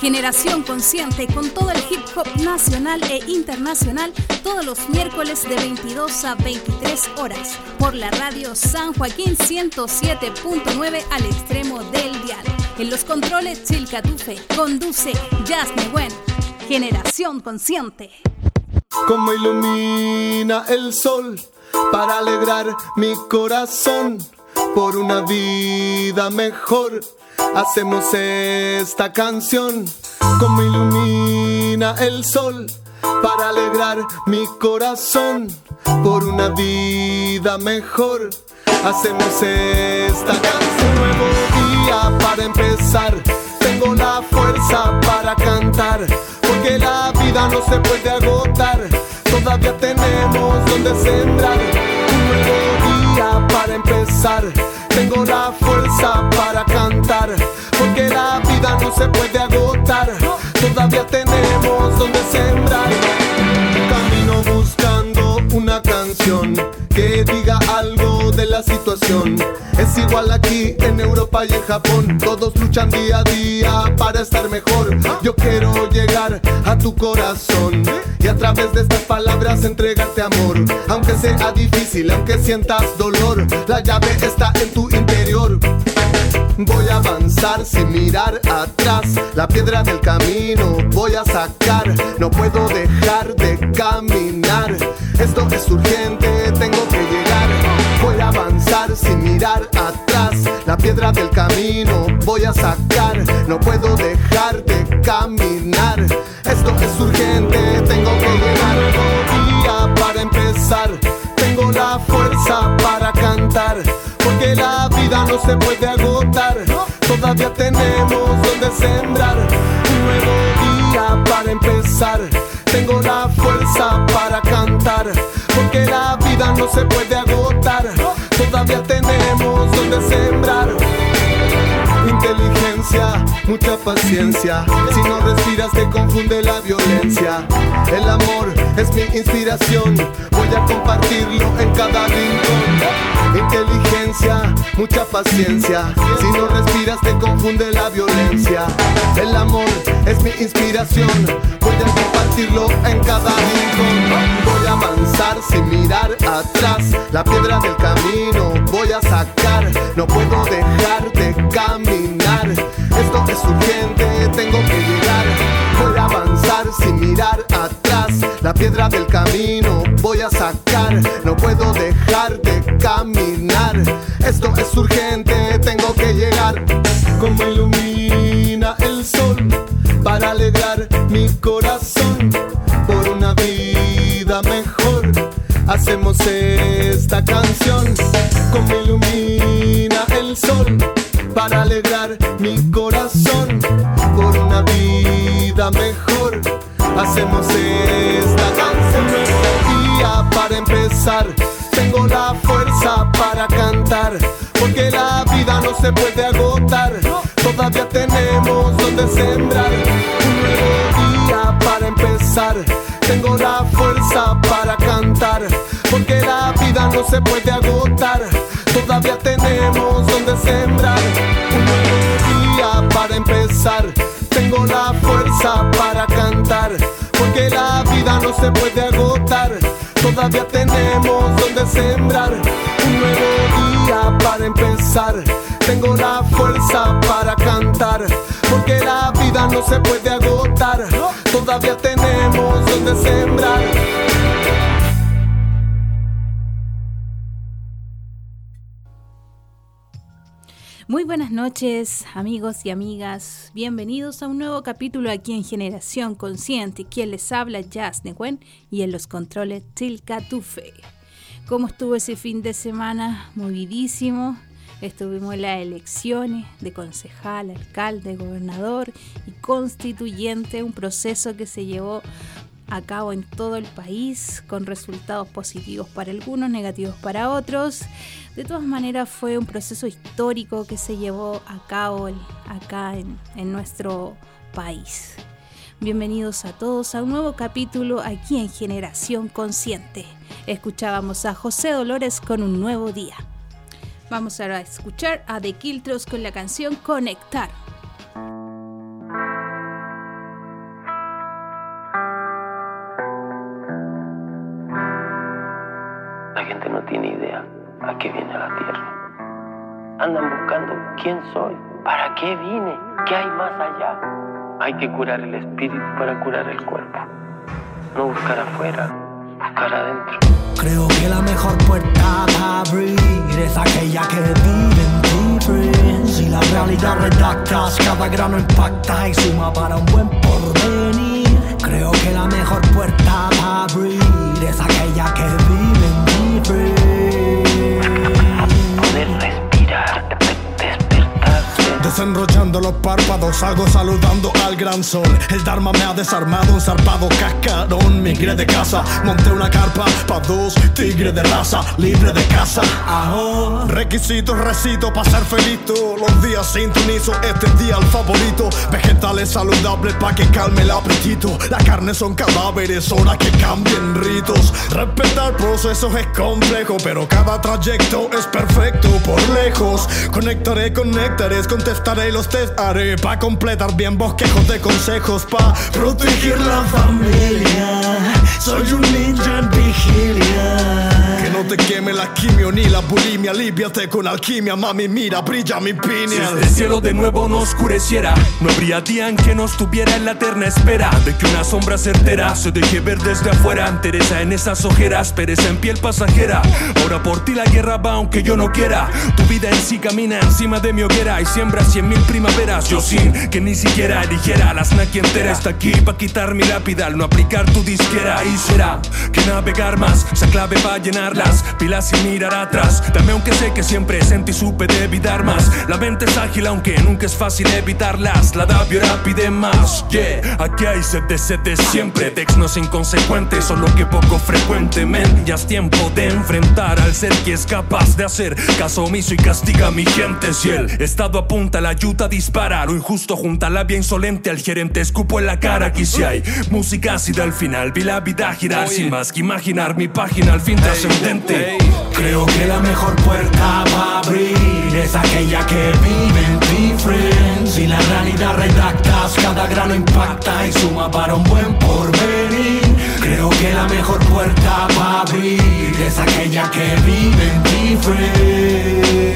Generación Consciente con todo el hip hop nacional e internacional todos los miércoles de 22 a 23 horas por la radio San Joaquín 107.9 al extremo del dial. En los controles Chilcatufe conduce Jasmine Wen. Generación Consciente. Como ilumina el sol para alegrar mi corazón por una vida mejor hacemos esta canción como ilumina el sol para alegrar mi corazón por una vida mejor. Hacemos esta canción nuevo día para empezar. Tengo la fuerza para cantar porque la vida no se puede agotar. Todavía tenemos donde sembrar un nuevo día para empezar tengo la fuerza para cantar, porque la vida no se puede agotar. Todavía tenemos donde sembrar. Camino buscando una canción que diga la situación. Es igual aquí en Europa y en Japón. Todos luchan día a día para estar mejor. Yo quiero llegar a tu corazón y a través de estas palabras entregarte amor. Aunque sea difícil, aunque sientas dolor, la llave está en tu interior. Voy a avanzar sin mirar atrás, la piedra del camino voy a sacar, no puedo dejar de caminar, esto es urgente, atrás, la piedra del camino voy a sacar, no puedo dejar de caminar, esto es urgente, tengo que llegar, día para empezar, tengo la fuerza para cantar porque la vida no se puede agotar. Todavía tenemos donde sembrar un nuevo día para empezar. Tengo la fuerza para cantar, porque la vida no se puede agotar. Todavía tenemos inteligencia, mucha paciencia. Si no respiras te confunde la violencia. El amor es mi inspiración, voy a compartirlo en cada rincón. Inteligencia, mucha paciencia. Si no respiras te confunde la violencia. El amor es mi inspiración, voy a compartirlo en cada rincón. Voy a avanzar sin mirar atrás, la piedra del camino voy a sacar. No puedo dejar de caminar, esto es urgente, tengo que llegar. Voy a avanzar sin mirar atrás, la piedra del camino voy a sacar. No puedo dejar de caminar, esto es urgente, tengo que llegar. Como ilumina el sol para alegrar mi corazón Hacemos esta canción como ilumina el sol para alegrar mi corazón por una vida mejor. Hacemos esta canción nuevo día para empezar. Tengo la fuerza para cantar, porque la vida no se puede agotar. Todavía tenemos donde sembrar un nuevo día para empezar. Tengo la fuerza para no se puede agotar. Todavía tenemos donde sembrar un nuevo día para empezar. Tengo la fuerza para cantar, porque la vida no se puede agotar. Todavía tenemos donde sembrar un nuevo día para empezar. Tengo la fuerza para cantar, porque la vida no se puede agotar. Todavía tenemos donde sembrar. Muy buenas noches amigos y amigas, bienvenidos a un nuevo capítulo aquí en Generación Consciente, quien les habla Jazz Neguen y en los controles Tilka Tufe. ¿Cómo estuvo ese fin de semana? Movidísimo. Estuvimos en las elecciones de concejal, alcalde, gobernador y constituyente, un proceso que se llevó a cabo en todo el país con resultados positivos para algunos, negativos para otros. De todas maneras fue un proceso histórico que se llevó a cabo acá en, nuestro país. Bienvenidos a todos a un nuevo capítulo aquí en Generación Consciente. Escuchábamos a José Dolores con un nuevo día. Vamos ahora a escuchar a The Kiltros con la canción Conectar. A qué viene la tierra. Andan buscando quién soy, para qué vine, qué hay más allá. Hay que curar el espíritu para curar el cuerpo. No buscar afuera, buscar adentro. Creo que la mejor puerta para abrir es aquella que vive en ti, Si la realidad redactas, cada grano impacta y suma para un buen porvenir. Creo que la mejor puerta para abrir es aquella que vive en Desenrollando los párpados, salgo saludando al gran sol. El Dharma me ha desarmado, un zarpado cascarón. Migré de casa, monté una carpa pa' dos, tigre de raza, libre de casa. Requisitos, recito para ser feliz. Los días sintonizo, este día el favorito. Vegetales saludables pa' que calme el apetito. La carne son cadáveres, hora que cambien ritos. Respetar procesos es complejo, pero cada trayecto es perfecto por lejos. Conectaré, conectaré, contestar y los test haré pa' completar bien bosquejos de consejos pa' proteger la familia. Soy un ninja en vigilia. No te queme la quimio ni la bulimia, aliviate con alquimia, mami, mira, brilla mi piña. Si este cielo de nuevo no oscureciera, no habría día en que no estuviera en la eterna espera de que una sombra certera se deje ver desde afuera. Teresa en esas ojeras, pereza en piel pasajera. Ahora por ti la guerra va aunque yo no quiera. Tu vida en sí camina encima de mi hoguera y siembra cien mil primaveras. Yo sin que ni siquiera eligiera la snack entera. Está aquí pa' quitar mi lápida al no aplicar tu disquera. Y será que navegar más sea clave para llenar las pilas y mirar atrás. Dame aunque sé que siempre sentí supe de evitar más. La mente es ágil aunque nunca es fácil evitarlas. La da pide más. Yeah, aquí hay sed de sed de siempre. Texnos inconsecuentes, solo que poco frecuentemente. Ya es tiempo de enfrentar al ser que es capaz de hacer caso omiso y castiga a mi gente. Si el estado apunta la ayuda dispara. Lo injusto junta la labia insolente al gerente escupo en la cara. Aquí si hay música ácida al final. Vi la vida girar sin más que imaginar mi página al fin trascendente. Creo que la mejor puerta para abrir es aquella que vive en ti, friend. Si la realidad redactas, cada grano impacta y suma para un buen porvenir. Creo que la mejor puerta para abrir es aquella que vive en ti, friend.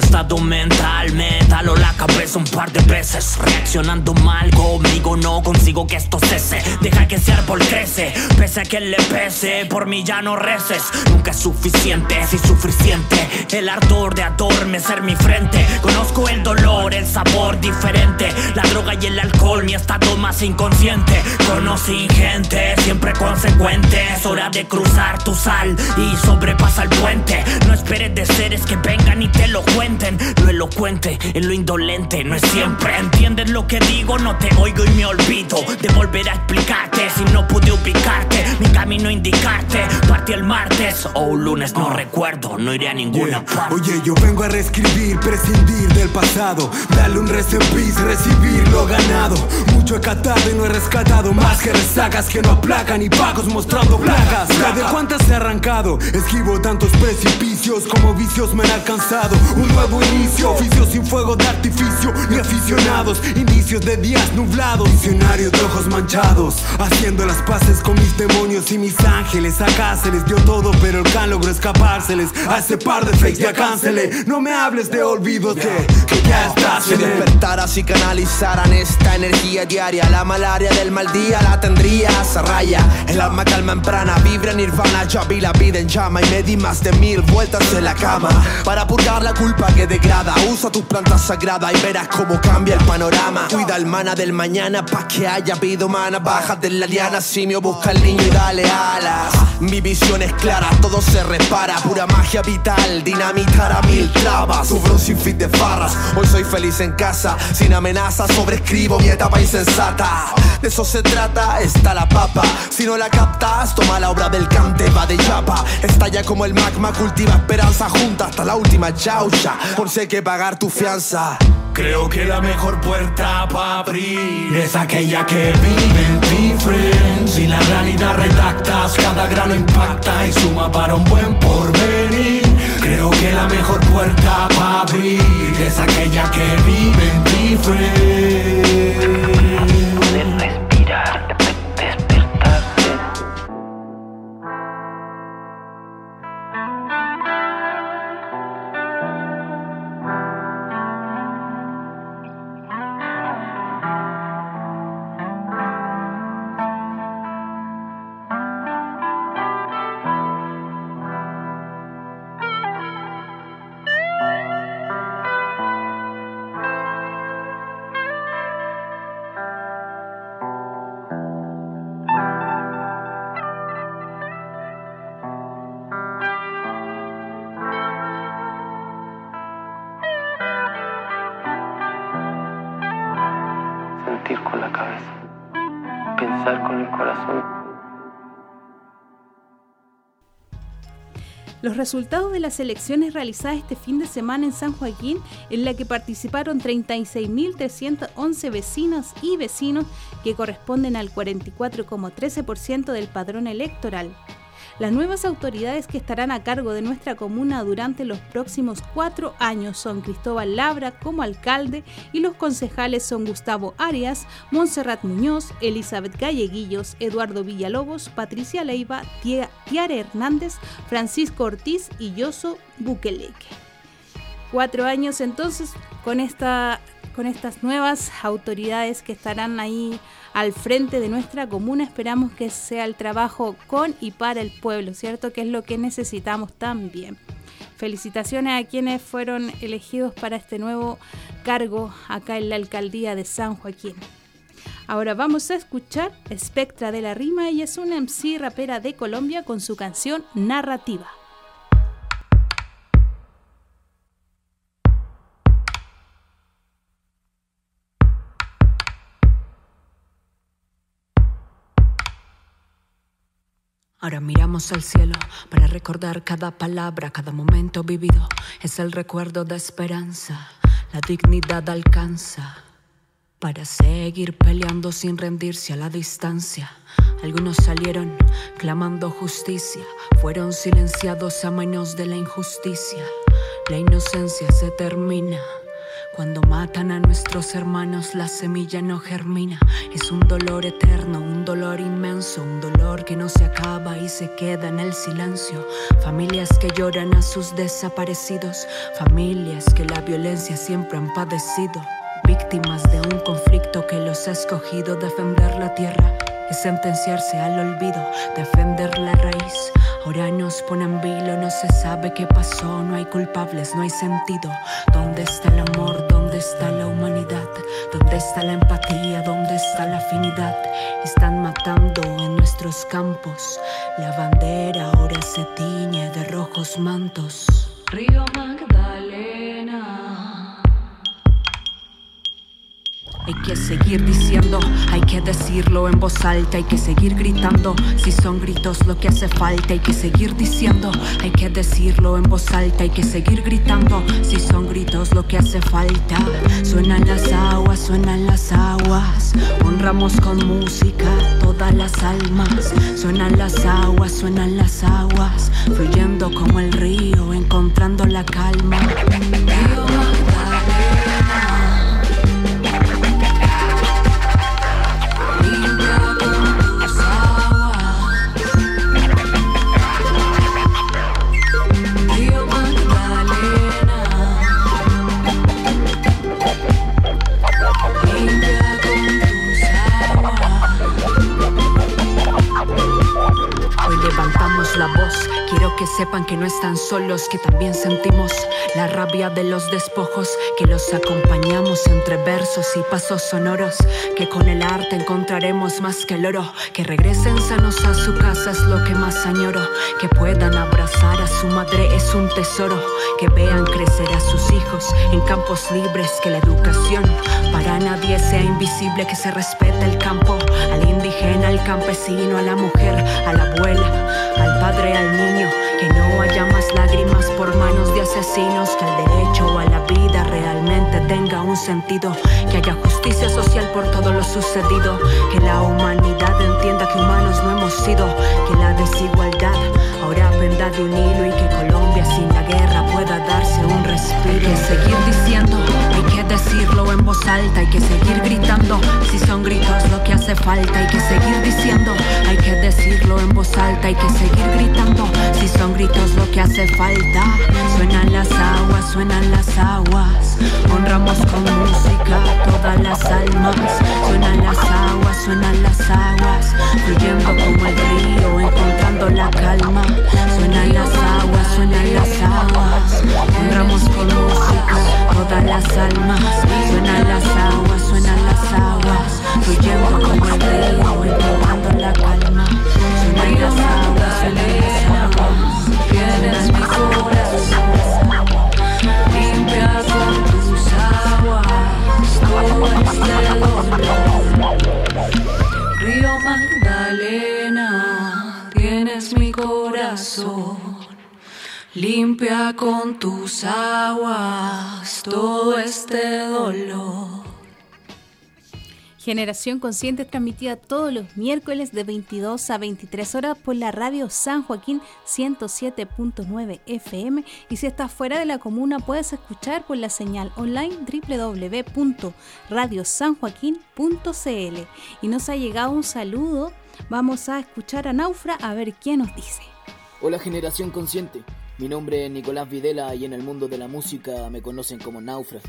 Estado mental me taló la cabeza un par de veces. Reaccionando mal conmigo no consigo que esto cese. Deja que ese árbol crece Pese a que le pese Por mí ya no reces. Nunca es suficiente Si suficiente. El ardor de adormecer mi frente. Conozco el dolor, el sabor diferente. La droga y el alcohol Mi estado más inconsciente. Conocí gente Siempre consecuente. Es hora de cruzar tu sal Y sobrepasa el puente. No esperes de seres que vengan y te lo cuenten. Lo elocuente en lo indolente no es siempre. ¿Entiendes lo que digo? No te oigo y me olvido de volver a explicarte. Si no pude ubicarte, mi camino indicarte. Partí el martes o un lunes, no ah. recuerdo, no iré a ninguna parte. Oye, yo vengo a reescribir, prescindir del pasado. Darle un rest recibir lo ganado. Mucho he catado y no he rescatado. Más que resagas que no aplacan y pagos mostrando plagas. ¿De cuántas he arrancado? Esquivo tantos precipicios como vicios me han alcanzado un nuevo inicio. Oficios sin fuego de artificio, ni aficionados, inicios de días nublados. Visionarios de ojos manchados, haciendo las paces con mis demonios y mis ángeles. Acá se les dio todo, pero el can logró escapárseles. A ese par de fakes ya cáncele. No me hables de olvidos que, que ya estás Si despertaras y canalizaran esta energía diaria, la malaria del mal día la tendrías a raya. El alma calma en prana, vibra nirvana. Ya vi la vida en llama y me di más de mil vueltas en la cama para purgar la culpa que degrada. Usa tus plantas sagradas y verás cómo cambia el panorama. Cuida el mana del mañana pa' que haya vida humana. Baja de la liana, simio, busca el cariño y dale alas. Mi visión es clara, todo se repara. Pura magia vital, dinamitar a mil trabas. Sufro sin fin de farras. Hoy soy feliz en casa, sin amenazas. Sobrescribo mi etapa insensata. De eso se trata, está la papa. Si no la captas, toma la obra del cante, va de chapa. Estalla como el magma, cultiva esperanza junta hasta la última chaucha. Por si que pagar tu fianza. Creo que la mejor puerta para abrir es aquella que vive en ti, Si la realidad redactas, cada grano impacta y suma para un buen porvenir. Creo que la mejor puerta para abrir es aquella que vive en ti, Los resultados de las elecciones realizadas este fin de semana en San Joaquín, en la que participaron 36.311 vecinas y vecinos, que corresponden al 44,13% del padrón electoral. Las nuevas autoridades que estarán a cargo de nuestra comuna durante los próximos cuatro años son Cristóbal Labra como alcalde y los concejales son Gustavo Arias, Montserrat Muñoz, Elizabeth Galleguillos, Eduardo Villalobos, Patricia Leiva, Tiare Hernández, Francisco Ortiz y Yoso Bukeleque. Cuatro años entonces con esta con estas nuevas autoridades que estarán ahí al frente de nuestra comuna. Esperamos que sea el trabajo con y para el pueblo, ¿cierto? Que es lo que necesitamos también. Felicitaciones a quienes fueron elegidos para este nuevo cargo acá en la alcaldía de San Joaquín. Ahora vamos a escuchar Espectra de la Rima. Ella es una MC rapera de Colombia con su canción Narrativa. Ahora miramos al cielo para recordar cada palabra, cada momento vivido. Es el recuerdo de esperanza, la dignidad alcanza. Para seguir peleando sin rendirse a la distancia. Algunos salieron clamando justicia, fueron silenciados a manos de la injusticia. La inocencia se termina cuando matan a nuestros hermanos, la semilla no germina. Es un dolor eterno, un dolor inmenso, un dolor que no se acaba y se queda en el silencio. Familias que lloran a sus desaparecidos, familias que la violencia siempre han padecido. Víctimas de un conflicto que los ha escogido defender la tierra y sentenciarse al olvido, defender la raíz. Ahora nos ponen vilo, no se sabe qué pasó, no hay culpables, no hay sentido. ¿Dónde está el amor? ¿Dónde está la humanidad? ¿Dónde está la empatía? ¿Dónde está la afinidad? Están matando en nuestros campos. La bandera ahora se tiñe de rojos mantos. Río Magdalena. Hay que seguir diciendo, hay que decirlo en voz alta, hay que seguir gritando. Si son gritos lo que hace falta, hay que seguir diciendo, hay que decirlo en voz alta, hay que seguir gritando. Si son gritos lo que hace falta, suenan las aguas, suenan las aguas. Honramos con música todas las almas. Suenan las aguas, suenan las aguas, fluyendo como el río, encontrando la calma. la voz. Quiero que sepan que no están solos, que también sentimos la rabia de los despojos, que los acompañamos entre versos y pasos sonoros, que con el arte encontraremos más que el oro, que regresen sanos a su casa es lo que más añoro, que puedan abrazar a su madre es un tesoro, que vean crecer a sus hijos en campos libres, que la educación para nadie sea invisible, que se respete el campo al campesino, a la mujer, a la abuela, al padre, al niño, que no haya más lágrimas por manos de asesinos, que el derecho a la vida realmente tenga un sentido, que haya justicia social por todo lo sucedido, que la humanidad entienda que humanos no hemos sido, que la desigualdad ahora penda de un hilo y que Colombia sin la guerra pueda darse un respiro. Que seguir diciendo, hay que decirlo en voz alta, hay que seguir gritando, si son gritos lo que hace falta, hay que seguir diciendo, hay que decirlo en voz alta, hay que seguir gritando, si gritos lo que hace falta. Suenan las aguas, suenan las aguas, honramos con música todas las almas, suenan las aguas, suenan las aguas, fluyendo como el río, encontrando la calma, suenan las aguas, suenan las aguas, honramos con música todas las almas, suenan las aguas, suenan las aguas, fluyendo como el río, encontrando la calma, suenan las aguas, suenan las aguas, tienes mi corazón, limpia con tus aguas, todo este dolor. Generación Consciente es transmitida todos los miércoles de 22 a 23 horas por la radio San Joaquín 107.9 FM y si estás fuera de la comuna puedes escuchar por la señal online www.radiosanjoaquín.cl y nos ha llegado un saludo, vamos a escuchar a Naufra a ver qué nos dice. Hola generación consciente, mi nombre es Nicolás Videla y en el mundo de la música me conocen como Naufra.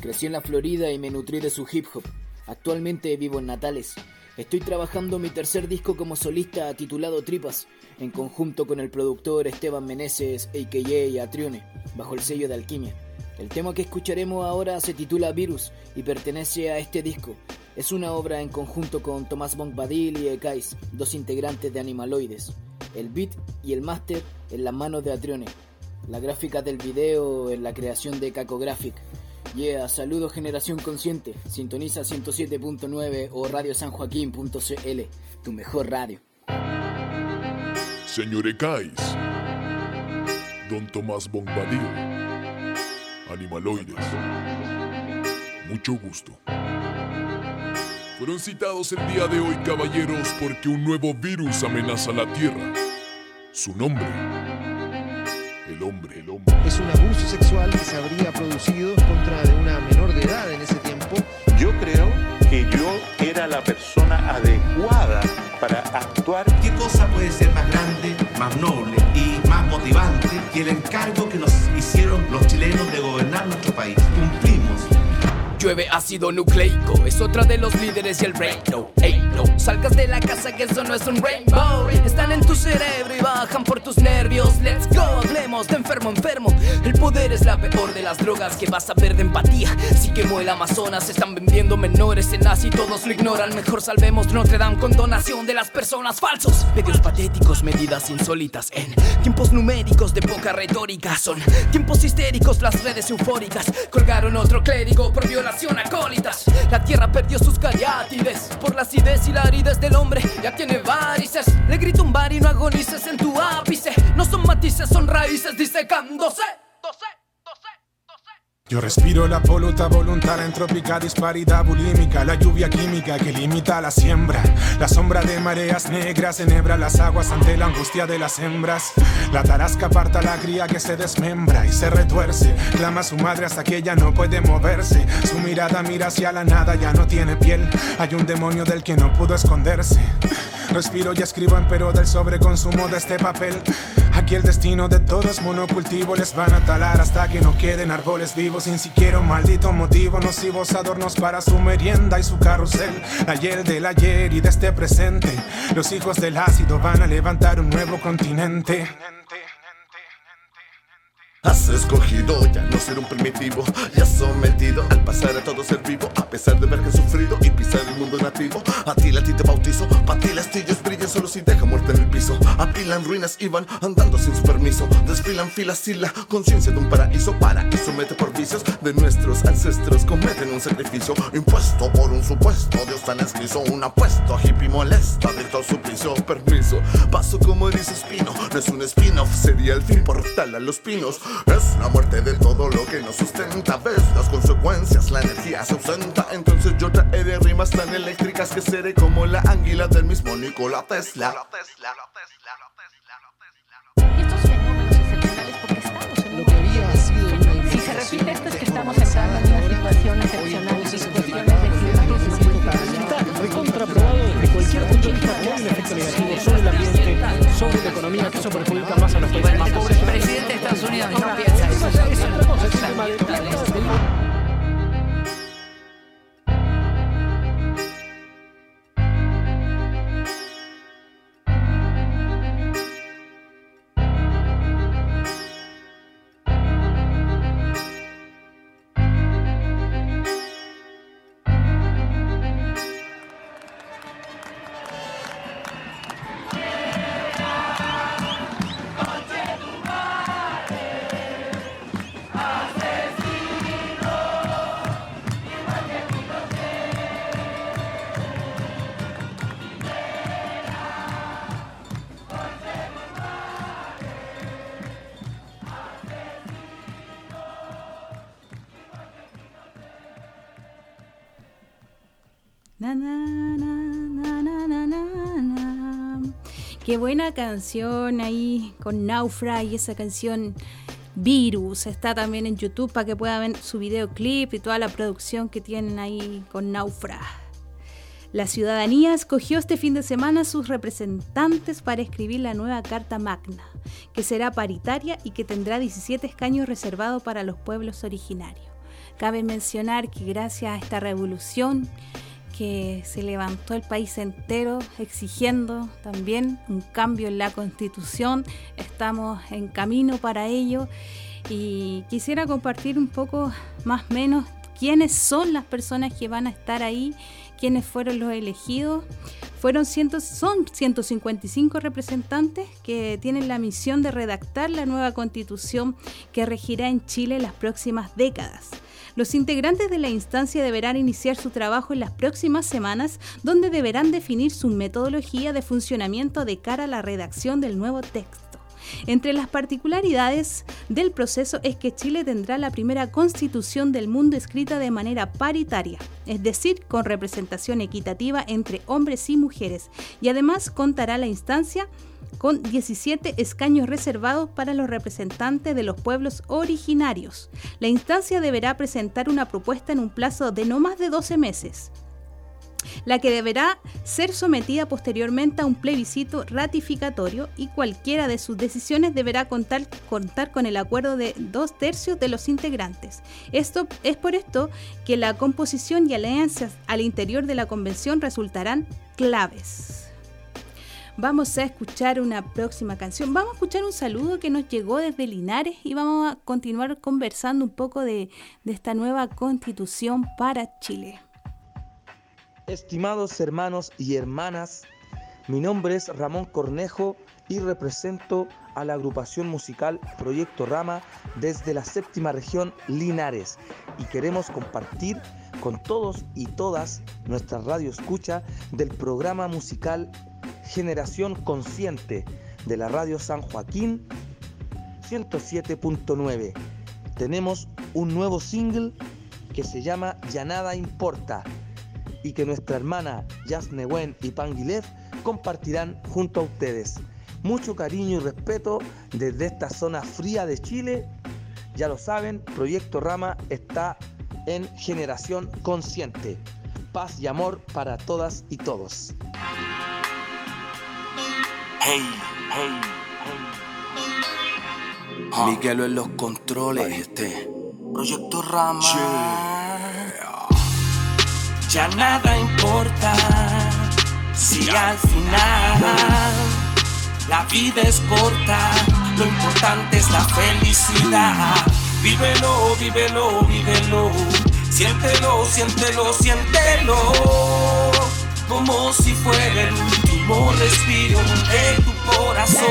Crecí en la Florida y me nutrí de su hip hop. Actualmente vivo en Natales. Estoy trabajando mi tercer disco como solista titulado Tripas, en conjunto con el productor Esteban Meneses, a.k.a. Atrione, bajo el sello de Alquimia. El tema que escucharemos ahora se titula Virus y pertenece a este disco. Es una obra en conjunto con Tomás Bonkbadil y Ekais, dos integrantes de Animaloides. El beat y el máster en las manos de Atrione. La gráfica del video en la creación de Caco Graphic. Yeah, saludos generación consciente. Sintoniza 107.9 o radiosanjoaquín.cl, tu mejor radio. Señor Ekais, Don Tomás Bombadil, Animaloides, mucho gusto. Fueron citados el día de hoy, caballeros, porque un nuevo virus amenaza la Tierra. Su nombre, el hombre, el hombre. Es un abuso sexual que se habría producido contra de una menor de edad en ese tiempo. Yo creo que yo era la persona adecuada para actuar. ¿Qué cosa puede ser más grande, más noble y más motivante que el encargo que nos hicieron los chilenos de gobernar nuestro país? Llueve ácido nucleico, es otra de los líderes y el reino. Ey, no salgas de la casa que eso no es un rainbow. Están en tu cerebro y bajan por tus nervios. Let's go, hablemos de enfermo enfermo. El poder es la peor de las drogas que vas a ver de empatía. Si quemó el Amazonas, están vendiendo menores en Asia y todos lo ignoran. Mejor salvemos Notre Dame con donación de las personas falsos. Medios patéticos, medidas insólitas en tiempos numéricos de poca retórica. Son tiempos histéricos, las redes eufóricas. Colgaron otro clérigo por violación acólitas. La tierra perdió sus cariátides por la acidez y la aridez del hombre. Ya tiene varices. Le grito un bar y no agonices en tu ápice. No son matices, son raíces disecándose. Yo respiro la poluta voluntad, entrópica disparidad bulímica, la lluvia química que limita la siembra, la sombra de mareas negras enhebra las aguas ante la angustia de las hembras. La tarasca aparta la cría que se desmembra y se retuerce, clama su madre hasta que ella no puede moverse. Su mirada mira hacia la nada, ya no tiene piel. Hay un demonio del que no pudo esconderse. Respiro y escribo en pero del sobreconsumo de este papel. Aquí el destino de todos monocultivo les van a talar hasta que no queden árboles vivos sin siquiera un maldito motivo. Nocivos adornos para su merienda y su carrusel. Hiel del ayer y de este presente. Los hijos del ácido van a levantar un nuevo continente. Has escogido ya no ser un primitivo, ya sometido al pasar a todo ser vivo, a pesar de ver que sufrido y pisar el mundo nativo. A ti la ti te bautizo, pa' ti las tillas brillan solo si deja muerte en el piso. Apilan ruinas y van andando sin su permiso, desfilan filas y la conciencia de un paraíso. Paraíso mete por vicios de nuestros ancestros, cometen un sacrificio impuesto por un supuesto Dios tan escrito. Un apuesto hippie molesta, dictó suplicio, permiso. Paso como dice Espino, no es un spin-off, sería el fin portal a los pinos. Es la muerte de todo lo que nos sustenta. Ves las consecuencias, la energía se ausenta. Entonces yo traeré rimas tan eléctricas que seré como la anguila del mismo Nikola Tesla. Lo que había sido una Si se repite esto es que estamos entrando en una situación excepcional y cuestiones de clima recontraprobado desde cualquier punto de vista un efecto negativo sobre el ambiente, sobre la economía, que eso perjudica más a los países más pobres. Unidos no piensa eso. Qué buena canción ahí con Naufra y esa canción Virus. Está también en YouTube para que puedan ver su videoclip y toda la producción que tienen ahí con Naufra. La ciudadanía escogió este fin de semana sus representantes para escribir la nueva Carta Magna, que será paritaria y que tendrá 17 escaños reservados para los pueblos originarios. Cabe mencionar que gracias a esta revolución que se levantó el país entero exigiendo también un cambio en la constitución. Estamos en camino para ello y quisiera compartir un poco más o menos quiénes son las personas que van a estar ahí, quiénes fueron los elegidos. Fueron ciento, son 155 representantes que tienen la misión de redactar la nueva constitución que regirá en Chile las próximas décadas. Los integrantes de la instancia deberán iniciar su trabajo en las próximas semanas, donde deberán definir su metodología de funcionamiento de cara a la redacción del nuevo texto. Entre las particularidades del proceso es que Chile tendrá la primera constitución del mundo escrita de manera paritaria, es decir, con representación equitativa entre hombres y mujeres, y además contará la instancia con 17 escaños reservados para los representantes de los pueblos originarios. La instancia deberá presentar una propuesta en un plazo de no más de 12 meses la que deberá ser sometida posteriormente a un plebiscito ratificatorio y cualquiera de sus decisiones deberá contar, con el acuerdo de dos tercios de los integrantes. Esto es por esto que la composición y alianzas al interior de la convención resultarán claves. Vamos a escuchar una próxima canción. Vamos a escuchar un saludo que nos llegó desde Linares y vamos a continuar conversando un poco de, esta nueva constitución para Chile. Estimados hermanos y hermanas, mi nombre es Ramón Cornejo y represento a la agrupación musical Proyecto Rama desde la séptima región Linares y queremos compartir con todos y todas nuestra radio escucha del programa musical Generación Consciente de la radio San Joaquín 107.9. Tenemos un nuevo single que se llama Ya nada importa y que nuestra hermana Yasnewen y Panguilev compartirán junto a ustedes. Mucho cariño y respeto desde esta zona fría de Chile. Ya lo saben, Proyecto Rama está en Generación Consciente. Paz y amor para todas y todos. Hey, hey, hey. Miguelo en los controles, este. Proyecto Rama. Ya nada importa si al final la vida es corta Lo importante es la felicidad. Vívelo, vívelo, vívelo. Siéntelo, siéntelo, siéntelo. Como si fuera el último respiro de tu corazón.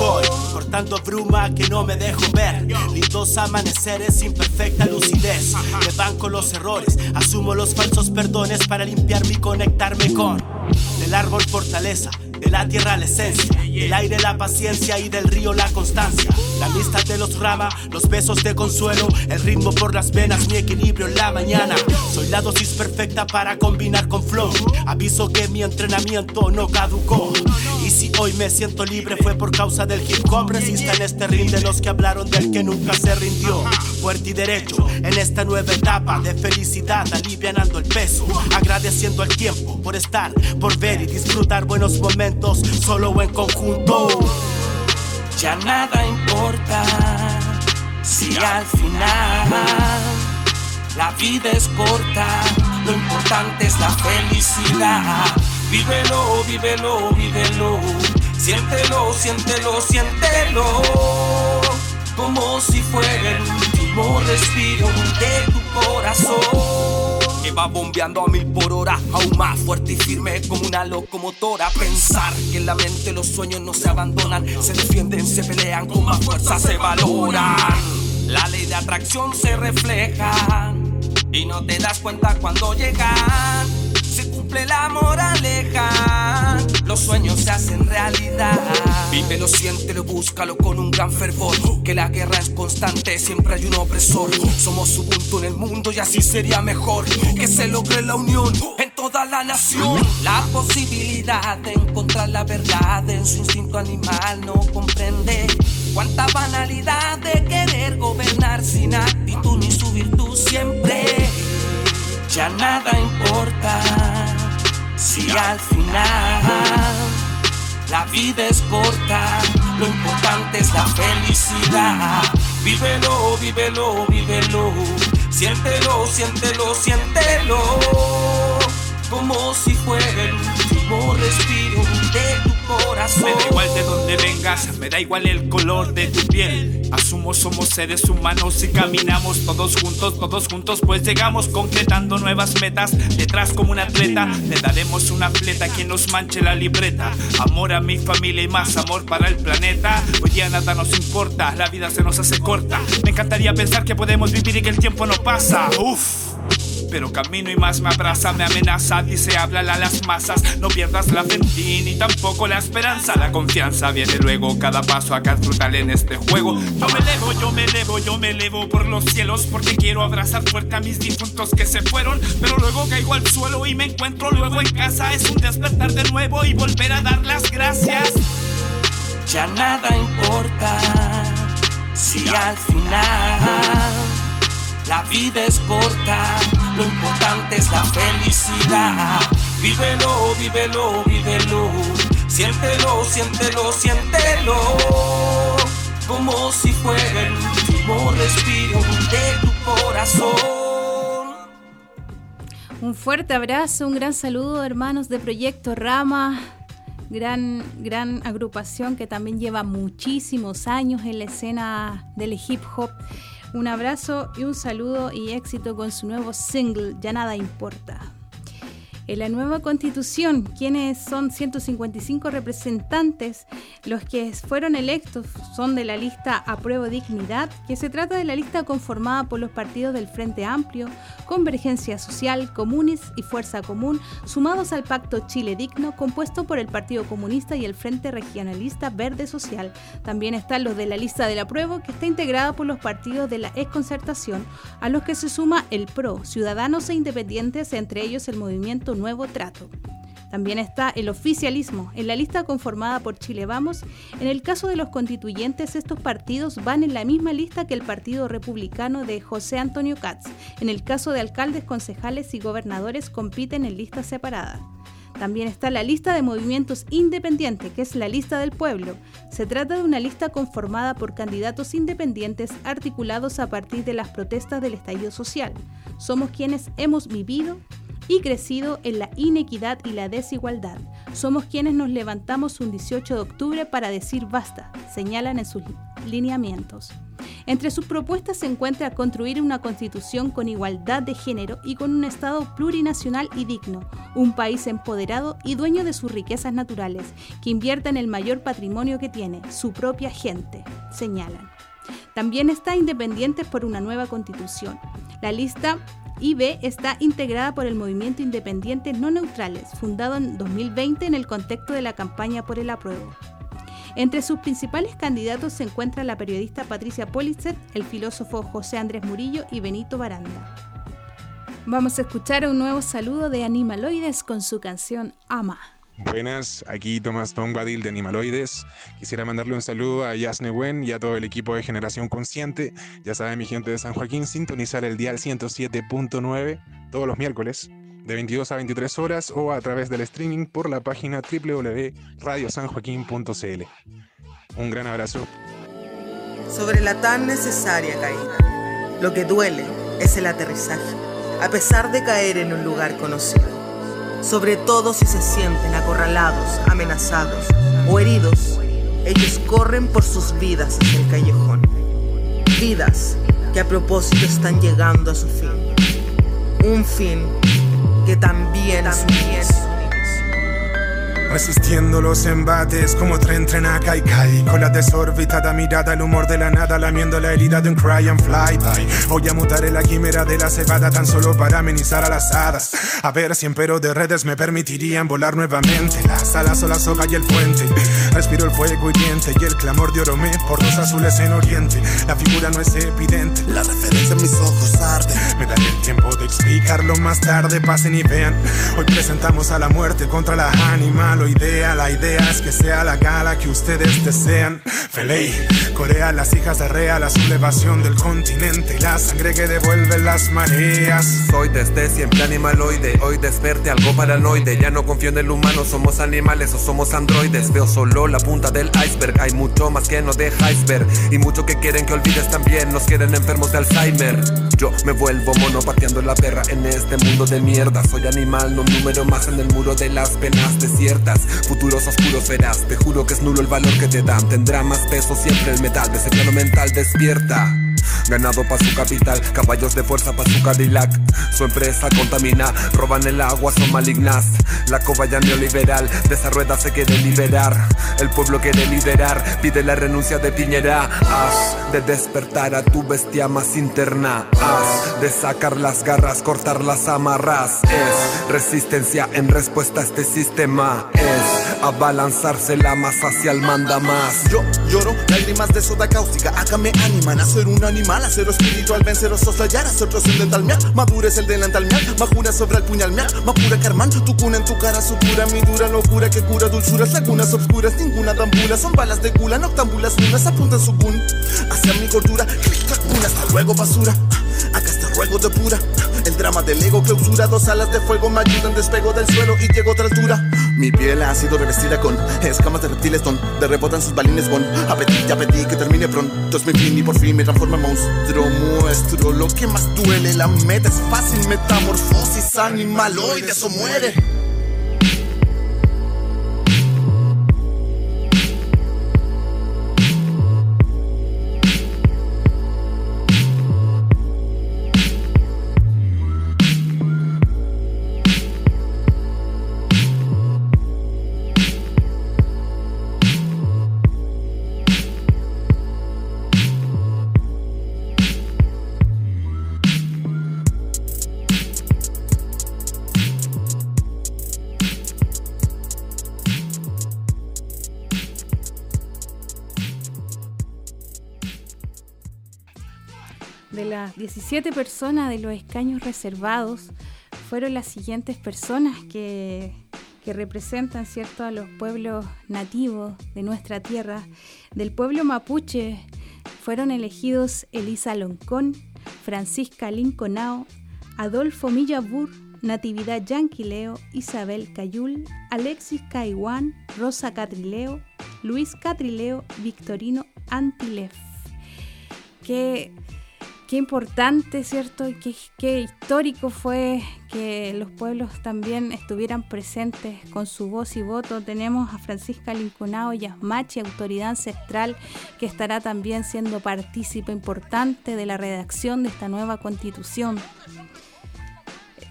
Voy cortando bruma que no me dejo ver. Lindos amaneceres sin perfecta lucidez. Me banco los errores, asumo los falsos perdones para limpiarme y conectarme con. Del árbol fortaleza, de la tierra la esencia, del aire la paciencia y del río la constancia. La amistad de los rama, los besos de consuelo, el ritmo por las venas, mi equilibrio en la mañana. Soy la dosis perfecta para combinar con flow. Aviso que mi entrenamiento no caducó. Y si hoy me siento libre fue por causa del hip hop. Resista en este ring de los que hablaron del que nunca se rindió. Fuerte y derecho en esta nueva etapa de felicidad, alivianando el peso. Agradeciendo el tiempo por estar, por ver y disfrutar buenos momentos solo en conjunto. Ya nada importa si al final la vida es corta, lo importante es la felicidad. Vívelo, vívelo, vívelo, siéntelo, siéntelo, siéntelo, como si fuera el último respiro de tu corazón que va bombeando a mil por hora, aún más fuerte y firme como una locomotora. Pensar que en la mente los sueños no se abandonan, se defienden, se pelean, con más fuerza se valoran. La ley de atracción se refleja y no te das cuenta cuando llegan. Cumple la moraleja, los sueños se hacen realidad. Vívelo, siéntelo, búscalo con un gran fervor. Que la guerra es constante, siempre hay un opresor. Somos Ubuntu en el mundo y así sería mejor. Que se logre la unión en toda la nación. La posibilidad de encontrar la verdad en su instinto animal no comprende. Cuánta banalidad de querer gobernar sin actitud ni su virtud siempre. Ya nada importa si al final la vida es corta, lo importante es la felicidad. Vívelo, vívelo, vívelo, siéntelo, siéntelo, siéntelo, como si fuera el último respiro de tu Me da igual de dónde vengas, me da igual el color de tu piel. Asumo somos seres humanos y caminamos todos juntos, todos juntos, pues llegamos concretando nuevas metas. Detrás como un atleta, le daremos una fleta a quien nos manche la libreta. Amor a mi familia y más amor para el planeta. Hoy día nada nos importa, la vida se nos hace corta. Me encantaría pensar que podemos vivir y que el tiempo no pasa. Uf. Pero camino y más me abraza, me amenaza, dice háblale a las masas. No pierdas la fe ni tampoco la esperanza. La confianza viene luego, cada paso acá es brutal en este juego. Yo me elevo, yo me elevo, yo me elevo por los cielos porque quiero abrazar fuerte a mis difuntos que se fueron. Pero luego caigo al suelo y me encuentro luego en casa. Es un despertar de nuevo y volver a dar las gracias. Ya nada importa si al final la vida es corta, lo importante es la felicidad. Vívelo, vívelo, vívelo, siéntelo, siéntelo, siéntelo, como si fuera el último respiro de tu corazón. Un fuerte abrazo, un gran saludo, hermanos de Proyecto Rama. Gran, gran agrupación que también lleva muchísimos años en la escena del hip hop. Un abrazo y un saludo y éxito con su nuevo single, Ya nada importa. En la nueva constitución, quienes son 155 representantes, los que fueron electos son de la lista Apruebo Dignidad, que se trata de la lista conformada por los partidos del Frente Amplio, Convergencia Social, Comunes y Fuerza Común, sumados al Pacto Chile Digno, compuesto por el Partido Comunista y el Frente Regionalista Verde Social. También están los de la lista del Apruebo, que está integrada por los partidos de la Exconcertación, a los que se suma el PRO, Ciudadanos e Independientes, entre ellos el Movimiento Nuevo Trato. También está el oficialismo. En la lista conformada por Chile Vamos, en el caso de los constituyentes, estos partidos van en la misma lista que el Partido Republicano de José Antonio Katz. En el caso de alcaldes, concejales y gobernadores compiten en listas separadas. También está la lista de movimientos independientes, que es la lista del pueblo. Se trata de una lista conformada por candidatos independientes articulados a partir de las protestas del estallido social. Somos quienes hemos vivido y crecido en la inequidad y la desigualdad. Somos quienes nos levantamos un 18 de octubre para decir basta, señalan en sus lineamientos. Entre sus propuestas se encuentra construir una constitución con igualdad de género y con un Estado plurinacional y digno, un país empoderado y dueño de sus riquezas naturales, que invierta en el mayor patrimonio que tiene, su propia gente, señalan. También está independiente por una nueva constitución. La lista IB está integrada por el Movimiento Independiente No Neutrales, fundado en 2020 en el contexto de la campaña por el apruebo. Entre sus principales candidatos se encuentra la periodista Patricia Politzer, el filósofo José Andrés Murillo y Benito Baranda. Vamos a escuchar un nuevo saludo de Animaloides con su canción Ama. Buenas, aquí Tomás Tombadil de Animaloides. Quisiera mandarle un saludo a Yasne Wen y a todo el equipo de Generación Consciente. Ya saben, mi gente de San Joaquín, sintonizar el dial 107.9 todos los miércoles de 22 a 23 horas o a través del streaming por la página www.radiosanjoaquín.cl. Un gran abrazo. Sobre la tan necesaria caída, lo que duele es el aterrizaje, a pesar de caer en un lugar conocido. Sobre todo si se sienten acorralados, amenazados o heridos, ellos corren por sus vidas hacia el callejón. Vidas que a propósito están llegando a su fin. Un fin que también, es Resistiendo los embates como tren, tren a kai kai Con la desorbitada mirada, el humor de la nada Lamiendo la herida de un cry and fly by. Voy a mutar la quimera de la cebada Tan solo para amenizar a las hadas. A ver si pero de redes me permitirían volar nuevamente. Las alas o la soga y el puente. Respiro el fuego hiriente y el clamor de Oromé Por los azules en oriente. La figura no es evidente La referencia en mis ojos arde. Me daré el tiempo de explicarlo más tarde Pasen y vean. Hoy presentamos a la muerte contra la idea, la idea es que sea la gala que ustedes desean. Feley, Corea, las hijas de Rea, la sublevación del continente, la sangre que devuelve las mareas. Soy desde siempre animaloide, hoy desperte algo paranoide. Ya no confío en el humano, somos animales o somos androides. Veo solo la punta del iceberg, hay mucho más que no de iceberg. Y mucho que quieren que olvides también, nos quieren enfermos de Alzheimer. Yo me vuelvo mono pateando la perra en este mundo de mierda. Soy animal, no número más en el muro de las penas desiertas. Futuros oscuros verás, te juro que es nulo el valor que te dan. Tendrá más peso siempre el metal de mental despierta. Ganado pa' su capital, caballos de fuerza pa' su Cadillac. Su empresa contamina, roban el agua, son malignas. La cobaya neoliberal, de esa rueda se quiere liberar. El pueblo quiere liderar, pide la renuncia de Piñera. Has de despertar a tu bestia más interna. Has de sacar las garras, cortar las amarras. Es resistencia en respuesta a este sistema. Es abalanzarse la más hacia el manda más. Yo lloro lágrimas de soda cáustica, acá me animan a ser un animal, a ser espiritual, vencer o soslayar, a ser trascendental mía. Madurez el delantal mía, majura sobre el puñal mía, pura carmán, tu cuna en tu cara, su cura, mi dura locura que cura dulzuras, lagunas obscuras, ninguna dambula, son balas de gula, noctámbulas, unas apuntan su gun hacia mi cordura, hasta luego basura, acá está ruego de pura. El drama del ego clausura, dos alas de fuego me ayudan, despego del suelo y llego a otra altura. Mi piel ha sido revestida con escamas de reptiles donde rebotan sus balines bon. Apetí, apetí que termine pronto es mi fin y por fin me transforma en monstruo. Muestro lo que más duele, la meta es fácil, metamorfosis animal, hoy de eso muere. 17 personas de los escaños reservados, fueron las siguientes personas que, que representan ¿cierto? a los pueblos nativos de nuestra tierra. Del pueblo mapuche fueron elegidos Elisa Loncón, Francisca Linconao, Adolfo Millabur, Natividad Yanquileo, Isabel Cayul, Alexis Caiwan, Rosa Catrileo, Luis Catrileo, Victorino Antilef. Que qué importante, ¿cierto? Y qué, histórico fue que los pueblos también estuvieran presentes con su voz y voto. Tenemos a Francisca Linconao Yasmachi, autoridad ancestral, que estará también siendo partícipe importante de la redacción de esta nueva constitución.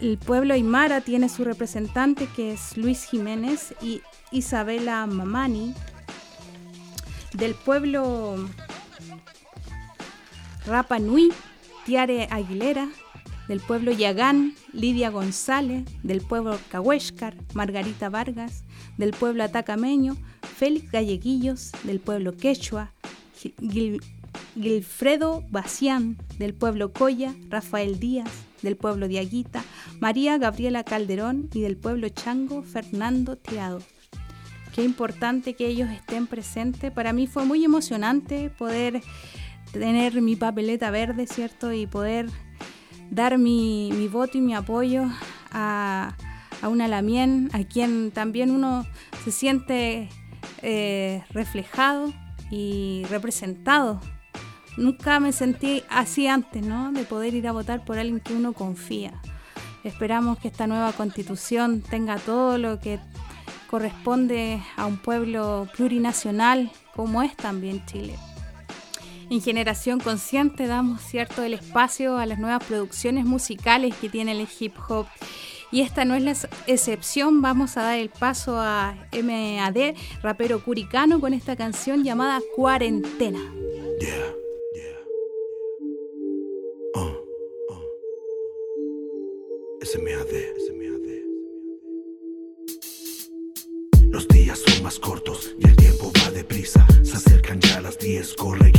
El pueblo Aymara tiene su representante que es Luis Jiménez y Isabela Mamani. Del pueblo Rapa Nui, Tiare Aguilera, del pueblo Yagán, Lidia González, del pueblo Cahuéscar, Margarita Vargas, del pueblo Atacameño, Félix Galleguillos, del pueblo Quechua, Gil, Gilfredo Bacián, del pueblo Coya, Rafael Díaz, del pueblo Diaguita, María Gabriela Calderón y del pueblo Chango, Fernando Tirado. Qué importante que ellos estén presentes. Para mí fue muy emocionante poder tener mi papeleta verde, ¿cierto? Y poder dar mi, mi voto y mi apoyo a, a una Lamien, a quien también uno se siente eh, reflejado y representado. Nunca me sentí así antes, ¿no? De poder ir a votar por alguien que uno confía. Esperamos que esta nueva constitución tenga todo lo que corresponde a un pueblo plurinacional como es también Chile. En Generación Consciente damos cierto el espacio a las nuevas producciones musicales que tiene el hip hop. Y esta no es la excepción, vamos a dar el paso a MAD, rapero curicano, con esta canción llamada Cuarentena. Yeah, yeah. Uh, uh. SMAD. Los días son más cortos y el tiempo va deprisa. Se acercan ya las 10, corre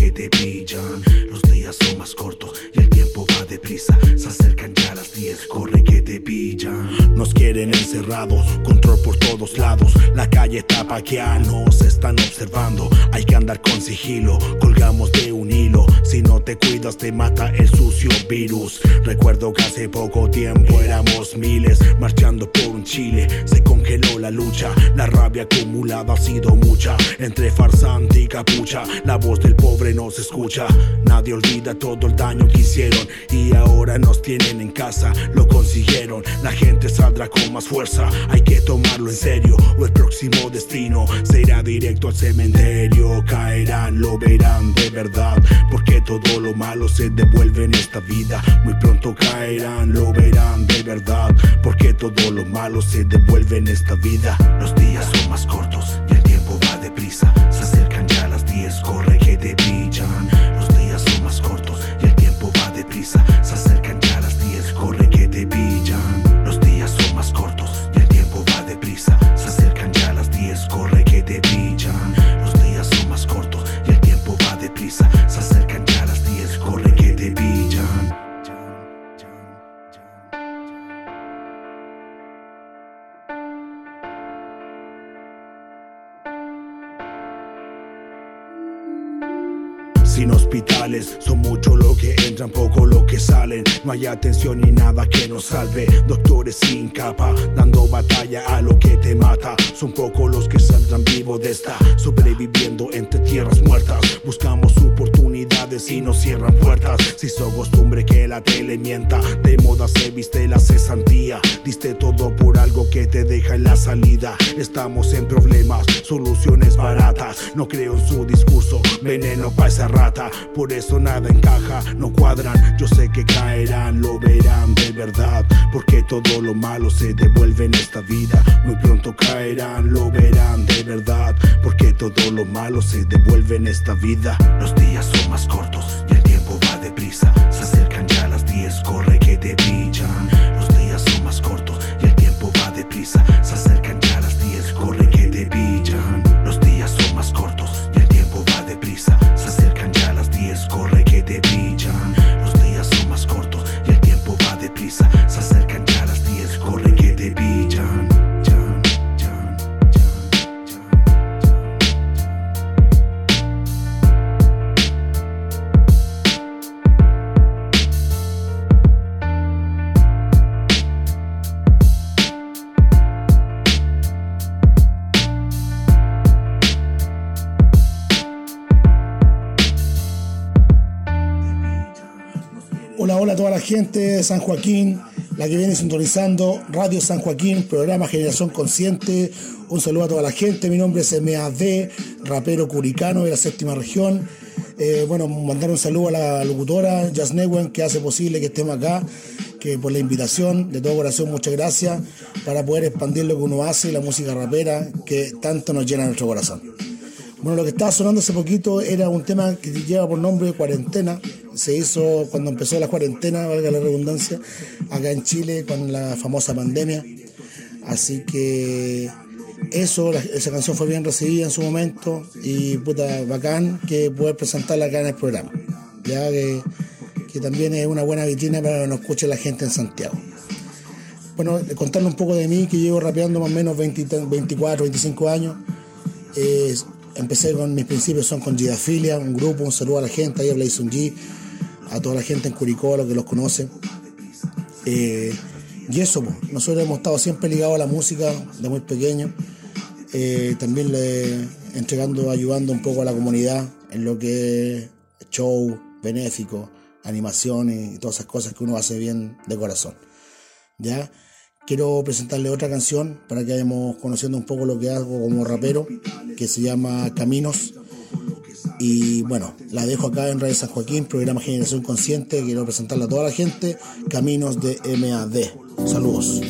Los días son más cortos y el tiempo va deprisa. Se acercan ya las 10, corre que te pillan. Nos quieren encerrados, control por todos lados. La calle está paqueada, nos están observando. Hay que andar con sigilo, colgamos de un Si no te cuidas, te mata el sucio virus. Recuerdo que hace poco tiempo éramos miles marchando por un Chile. Se congeló la lucha, la rabia acumulada ha sido mucha. Entre farsante y capucha, la voz del pobre no se escucha. Nadie olvida todo el daño que hicieron y ahora nos tienen en casa. Lo consiguieron, la gente saldrá con más fuerza. Hay que tomarlo en serio o el próximo destino se irá directo al cementerio. Caerán, lo verán de verdad, porque todo lo malo se devuelve en esta vida. Muy pronto caerán, lo verán de verdad, porque todo lo malo se devuelve en esta vida. Los días son más cortos Sin hospitales, son mucho lo que entran, poco lo que salen. No hay atención ni nada que nos salve. Doctores sin capa, dando batalla a lo que te mata. Son pocos los que saldrán vivos de esta, sobreviviendo entre tierras muertas. Buscamos oportunidades y nos cierran puertas. Si son costumbre que la tele mienta, de moda se viste la cesantía. Diste todo por algo que te deja en la salida. Estamos en problemas, soluciones baratas. No creo en su discurso, veneno pa' esa rata. Por eso nada encaja, no cuadran. Yo sé que caerán, lo verán de verdad. Porque todo lo malo se devuelve en esta vida. Muy pronto caerán, lo verán de verdad. Porque todo lo malo se devuelve en esta vida. Los días son más cortos y el gente de San Joaquín, la que viene sintonizando Radio San Joaquín, programa Generación Consciente. Un saludo a toda la gente. Mi nombre es MAD, rapero curicano de la séptima región. Eh, bueno, mandar un saludo a la locutora Jazz Newen, que hace posible que estemos acá, que por la invitación, de todo corazón, muchas gracias, para poder expandir lo que uno hace, la música rapera, que tanto nos llena nuestro corazón. Bueno, lo que estaba sonando hace poquito era un tema que lleva por nombre Cuarentena. Se hizo cuando empezó la cuarentena, valga la redundancia, acá en Chile con la famosa pandemia. Así que eso, esa canción fue bien recibida en su momento y puta, bacán que poder presentarla acá en el programa. Ya que, que también es una buena vitrina para que nos escuche la gente en Santiago. Bueno, contarle un poco de mí, que llevo rapeando más o menos 24, 25 años. Eh, empecé con mis principios, son con Gidafilia, un grupo, un saludo a la gente, ahí a Blazon G, a toda la gente en Curicó, a los que los conocen. Eh, y eso, nosotros hemos estado siempre ligados a la música de muy pequeño, eh, también le, entregando, ayudando un poco a la comunidad en lo que es show, benéfico, animaciones y todas esas cosas que uno hace bien de corazón. ¿Ya? Quiero presentarle otra canción para que vayamos conociendo un poco lo que hago como rapero, que se llama Caminos. Y bueno, la dejo acá en Radio San Joaquín, programa Generación Consciente. Quiero presentarla a toda la gente. Caminos de MAD. Saludos.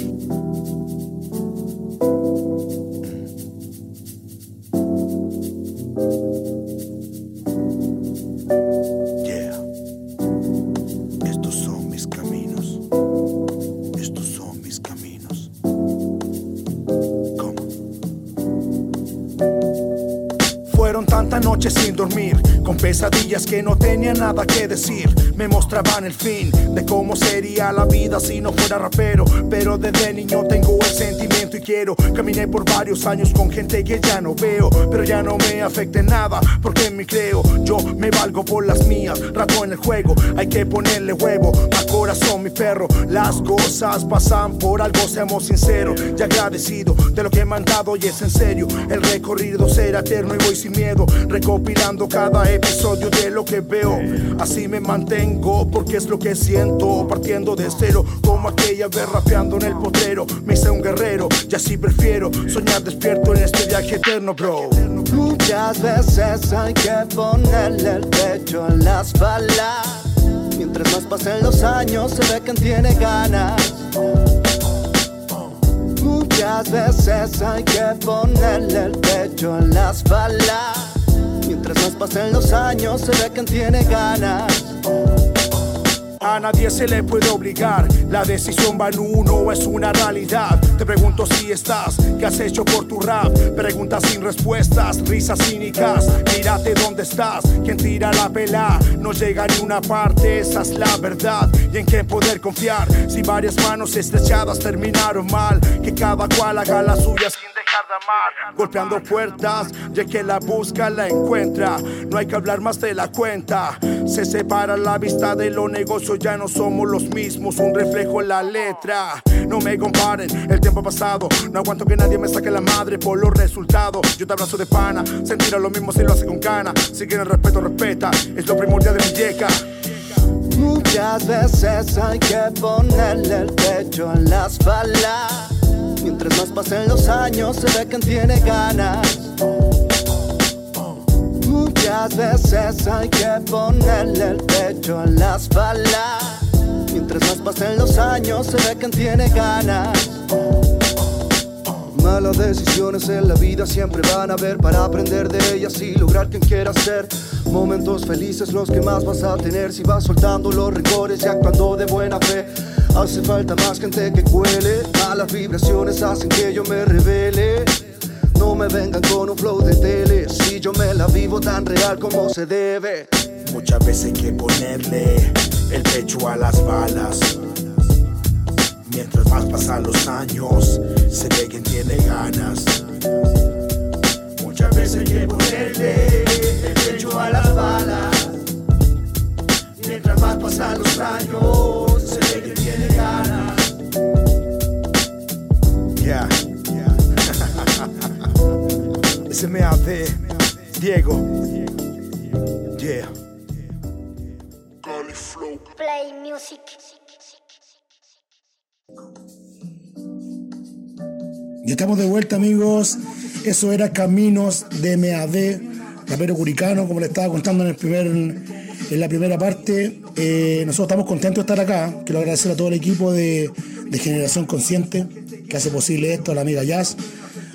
Nada que decir. Me mostraban el fin de cómo sería la vida si no fuera rapero. Pero desde niño tengo el sentimiento y quiero. Caminé por varios años con gente que ya no veo. Pero ya no me afecte nada porque me creo. Yo me valgo por las mías rato en el juego. Hay que ponerle huevo a corazón mi perro. Las cosas pasan por algo seamos sinceros. Y agradecido de lo que me han dado y es en serio. El recorrido será eterno y voy sin miedo recopilando cada episodio de lo que veo. Así me mantengo porque es lo que siento. Partiendo de cero, como aquella vez rapeando en el potrero. Me hice un guerrero y así prefiero soñar despierto en este viaje eterno, bro. Muchas veces hay que ponerle el pecho en las balas. Mientras más pasen los años, se ve quien tiene ganas. Muchas veces hay que ponerle el pecho en las balas. Mientras más pasen los años, se ve quien tiene ganas. A nadie se le puede obligar, la decisión va uno, es una realidad. Te pregunto si estás, ¿qué has hecho por tu rap? Preguntas sin respuestas, risas cínicas. Mírate dónde estás, quien tira la pela. No llega ni una parte, esa es la verdad. Y en qué poder confiar, si varias manos estrechadas terminaron mal. Que cada cual haga la suya sin dejar de amar. Golpeando puertas, ya que la busca la encuentra. No hay que hablar más de la cuenta. Se separa la vista de lo negocio ya no somos los mismos, un reflejo en la letra. No me comparen, el tiempo ha pasado. No aguanto que nadie me saque la madre por los resultados. Yo te abrazo de pana, sentirá lo mismo si lo hace con cana. Si quieren respeto, respeta, es lo primordial de mi yeca. Muchas veces hay que ponerle el pecho en las balas. Mientras más pasen los años, se ve quien tiene ganas. Muchas veces hay que ponerle el pecho en las balas. Mientras más pasen los años, se ve quien tiene ganas. Malas decisiones en la vida siempre van a haber para aprender de ellas y lograr quien quiera ser. Momentos felices los que más vas a tener si vas soltando los rigores y actuando de buena fe. Hace falta más gente que cuele, malas vibraciones hacen que yo me revele. No me vengan con un flow de tele, si yo me la vivo tan real como se debe. Muchas veces hay que ponerle el pecho a las balas. Mientras más pasan los años, se ve quien tiene ganas. Muchas veces hay que ponerle el pecho a las balas. Mientras más pasan los años, SMAD, Diego. Yeah. Play music. Y estamos de vuelta, amigos. Eso era Caminos de MAD, rapero curicano, como le estaba contando en, el primer, en la primera parte. Eh, nosotros estamos contentos de estar acá. Quiero agradecer a todo el equipo de, de Generación Consciente que hace posible esto, a la amiga Jazz,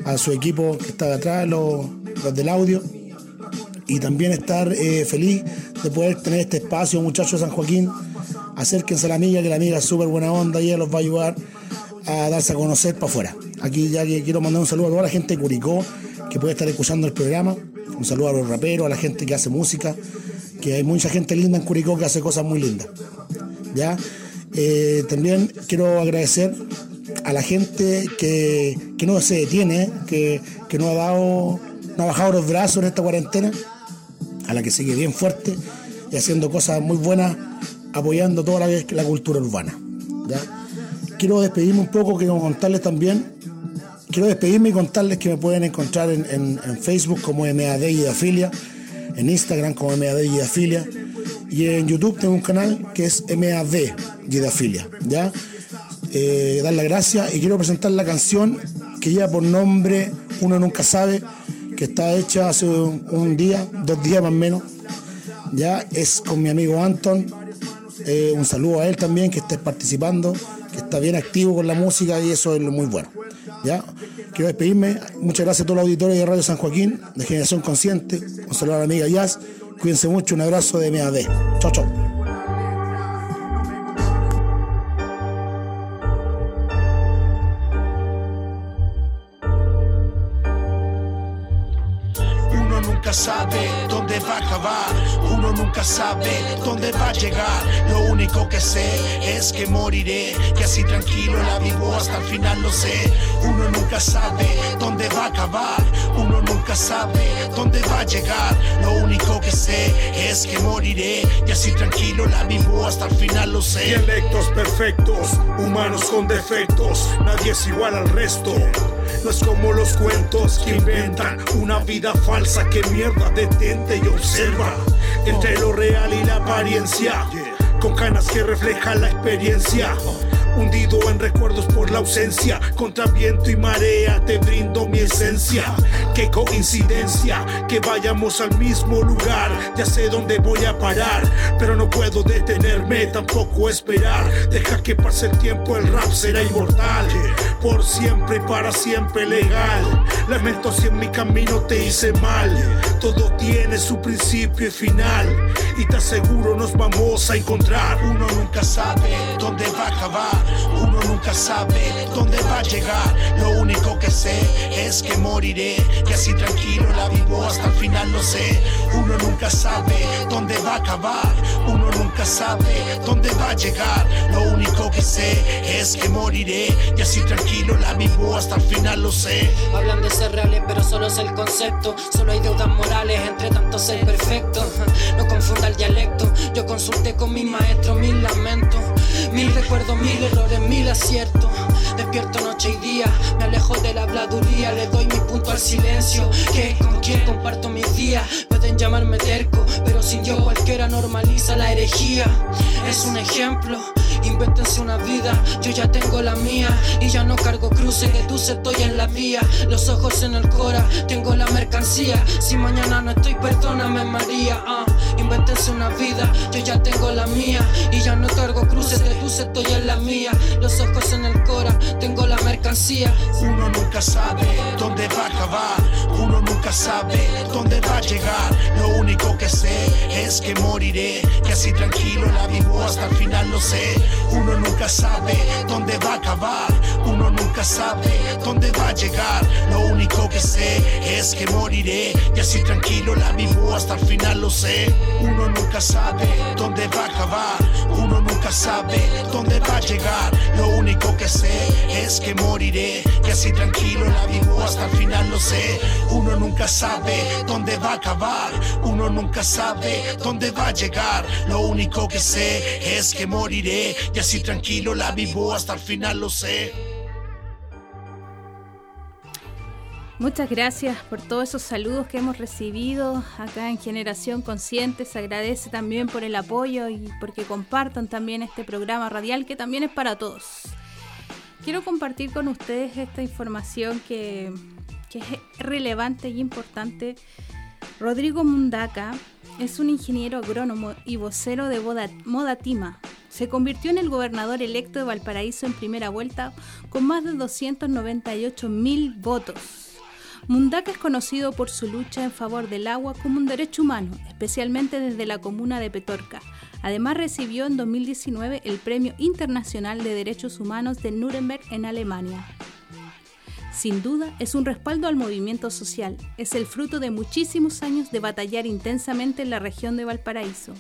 a su equipo que está atrás, los, los del audio. Y también estar eh, feliz de poder tener este espacio, muchachos de San Joaquín. Acérquense a la amiga, que la amiga es súper buena onda y ella los va a ayudar a darse a conocer para afuera. Aquí ya que quiero mandar un saludo a toda la gente de Curicó que puede estar escuchando el programa. Un saludo a los raperos, a la gente que hace música, que hay mucha gente linda en Curicó que hace cosas muy lindas. ¿Ya? Eh, también quiero agradecer a la gente que, que no se detiene, que, que no ha dado, no ha bajado los brazos en esta cuarentena, a la que sigue bien fuerte y haciendo cosas muy buenas, apoyando toda la, la cultura urbana. Quiero despedirme un poco, quiero contarles también, quiero despedirme y contarles que me pueden encontrar en, en- Facebook como MAD y Afilia, en Instagram como MAD y Afilia, y en YouTube tengo un canal que es MAD y Afilia, ¿ya? Eh, dar las gracias y quiero presentar la canción que lleva por nombre Uno Nunca Sabe, que está hecha hace un, día, dos días más o menos. Ya es con mi amigo Anton. Eh, un saludo a él también que esté participando, que está bien activo con la música y eso es muy bueno. Ya quiero despedirme. Muchas gracias a todos los auditores de Radio San Joaquín, de Generación Consciente. Un saludo a la amiga Jazz. Cuídense mucho, un abrazo de MAD. Chao, chao. Dónde va a acabar, uno nunca sabe dónde va a llegar. Lo único que sé es que moriré, que así tranquilo la vivo hasta el final, lo sé. Uno nunca sabe dónde va a acabar, uno nunca sabe dónde va a llegar. Lo único que sé es que moriré, y así tranquilo la vivo hasta el final, lo sé. Dialectos perfectos, humanos con defectos, nadie es igual al resto. No es como los cuentos que inventan una vida falsa que mierda detente y observa entre lo real y la apariencia, con canas que reflejan la experiencia. Hundido en recuerdos por la ausencia, contra viento y marea te brindo mi esencia. Qué coincidencia que vayamos al mismo lugar. Ya sé dónde voy a parar, pero no puedo detenerme, tampoco esperar. Deja que pase el tiempo, el rap será inmortal. Por siempre y para siempre legal. Lamento si en mi camino te hice mal. Todo tiene su principio y final. Y te aseguro nos vamos a encontrar. Uno nunca sabe dónde va a acabar, uno nunca sabe dónde va a llegar. Lo único que sé es que moriré, que así tranquilo la vivo hasta el final, lo sé. Uno nunca sabe dónde va a acabar, uno nunca sabe dónde va a llegar. Lo único que sé es que moriré, y así tranquilo la vivo hasta el final, lo sé. Hablan de ser reales, pero solo es el concepto. Solo hay deudas morales, entre tanto ser perfecto. No confunda el dialecto. Yo consulté con mi maestro mil lamentos, mil recuerdos, mil errores, mil aciertos. Despierto noche y día, me alejo de la habladuría, le doy mi punto al silencio. Que con quien comparto mis días, pueden llamarme terco, pero sin yo cualquiera normaliza la herejía. Es un ejemplo. Invéntense una vida, yo ya tengo la mía y ya no cargo cruces, tú estoy en la vía. Los ojos en el cora, tengo la mercancía. Si mañana no estoy, perdóname María. ah. Invéntense una vida, yo ya tengo la mía y ya no cargo cruces, de tú estoy en la mía. Los ojos en el cora, tengo la mercancía. Uno nunca sabe dónde va a acabar, uno nunca sabe dónde va a llegar. Lo único que sé es que moriré, que así tranquilo la vivo hasta el final, lo sé. Uno nunca sabe dónde va a acabar, uno nunca sabe dónde va a llegar. Lo único que sé es que moriré, y así tranquilo la vivo hasta el final, lo sé. Uno nunca sabe dónde va a acabar, uno nunca sabe dónde va a llegar. Lo único que sé es que moriré, así tranquilo la vivo hasta el final, lo sé. Uno nunca sabe dónde va a acabar, uno nunca sabe dónde va a llegar. Lo único que sé es que moriré, y así tranquilo la vivo hasta el final, lo sé. Muchas gracias por todos esos saludos que hemos recibido acá en Generación Consciente. Se agradece también por el apoyo y porque compartan también este programa radial que también es para todos. Quiero compartir con ustedes esta información que, es relevante y importante. Rodrigo Mundaca es un ingeniero agrónomo y vocero de Modatima. Se convirtió en el gobernador electo de Valparaíso en primera vuelta con más de 298 mil votos. Mundaca es conocido por su lucha en favor del agua como un derecho humano, especialmente desde la comuna de Petorca. Además recibió en 2019 el Premio Internacional de Derechos Humanos de Nuremberg en Alemania. Sin duda, es un respaldo al movimiento social, es el fruto de muchísimos años de batallar intensamente en la región de Valparaíso,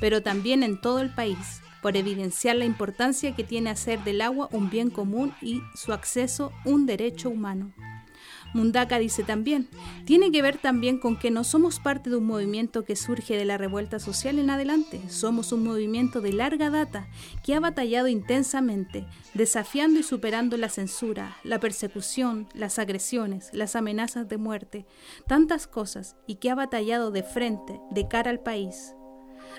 pero también en todo el país, por evidenciar la importancia que tiene hacer del agua un bien común y su acceso un derecho humano. Mundaka dice también, tiene que ver también con que no somos parte de un movimiento que surge de la revuelta social en adelante, somos un movimiento de larga data que ha batallado intensamente, desafiando y superando la censura, la persecución, las agresiones, las amenazas de muerte, tantas cosas, y que ha batallado de frente, de cara al país,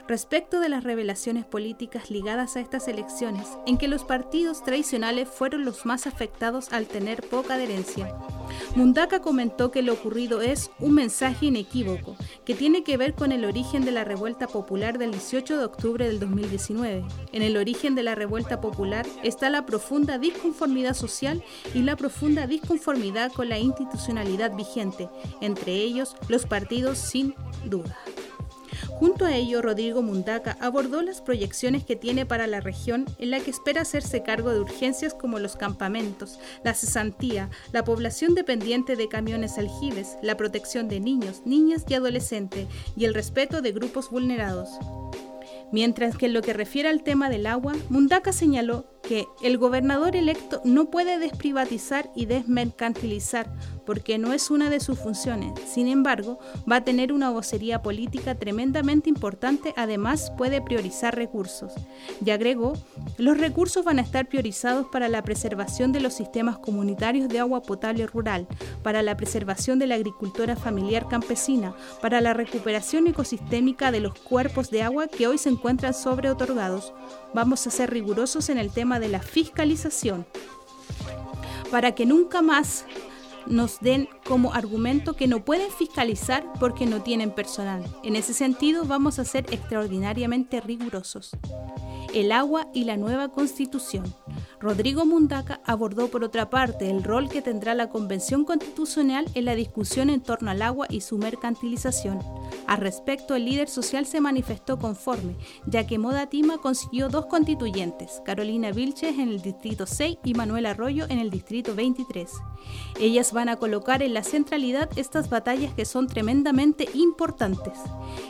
respecto de las revelaciones políticas ligadas a estas elecciones, en que los partidos tradicionales fueron los más afectados al tener poca adherencia. Mundaka comentó que lo ocurrido es un mensaje inequívoco, que tiene que ver con el origen de la revuelta popular del 18 de octubre del 2019. En el origen de la revuelta popular está la profunda disconformidad social y la profunda disconformidad con la institucionalidad vigente, entre ellos los partidos sin duda. Junto a ello, Rodrigo Mundaca abordó las proyecciones que tiene para la región en la que espera hacerse cargo de urgencias como los campamentos, la cesantía, la población dependiente de camiones aljibes, la protección de niños, niñas y adolescentes y el respeto de grupos vulnerados. Mientras que en lo que refiere al tema del agua, Mundaca señaló que el gobernador electo no puede desprivatizar y desmercantilizar porque no es una de sus funciones. Sin embargo, va a tener una vocería política tremendamente importante, además puede priorizar recursos. Y agregó, los recursos van a estar priorizados para la preservación de los sistemas comunitarios de agua potable rural, para la preservación de la agricultura familiar campesina, para la recuperación ecosistémica de los cuerpos de agua que hoy se encuentran sobre otorgados. Vamos a ser rigurosos en el tema de la fiscalización para que nunca más nos den como argumento que no pueden fiscalizar porque no tienen personal. En ese sentido, vamos a ser extraordinariamente rigurosos. El agua y la nueva constitución. Rodrigo Mundaca abordó por otra parte el rol que tendrá la Convención Constitucional en la discusión en torno al agua y su mercantilización. Al respecto, el líder social se manifestó conforme, ya que Moda Tima consiguió dos constituyentes, Carolina Vilches en el Distrito 6 y Manuel Arroyo en el Distrito 23. Ellas van a colocar en la centralidad estas batallas que son tremendamente importantes.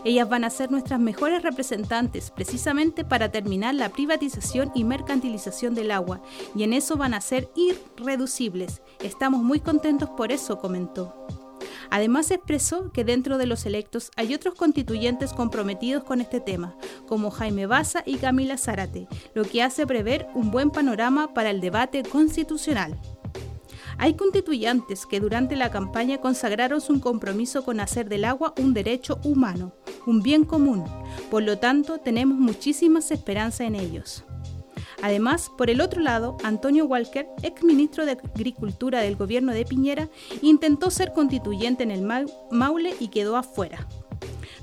Ellas van a ser nuestras mejores representantes precisamente para terminar la privatización y mercantilización del agua y en eso van a ser irreducibles. Estamos muy contentos por eso, comentó. Además expresó que dentro de los electos hay otros constituyentes comprometidos con este tema, como Jaime Baza y Camila Zárate, lo que hace prever un buen panorama para el debate constitucional. Hay constituyentes que durante la campaña consagraron su compromiso con hacer del agua un derecho humano, un bien común, por lo tanto tenemos muchísimas esperanzas en ellos. Además, por el otro lado, Antonio Walker, ex ministro de Agricultura del gobierno de Piñera, intentó ser constituyente en el Maule y quedó afuera.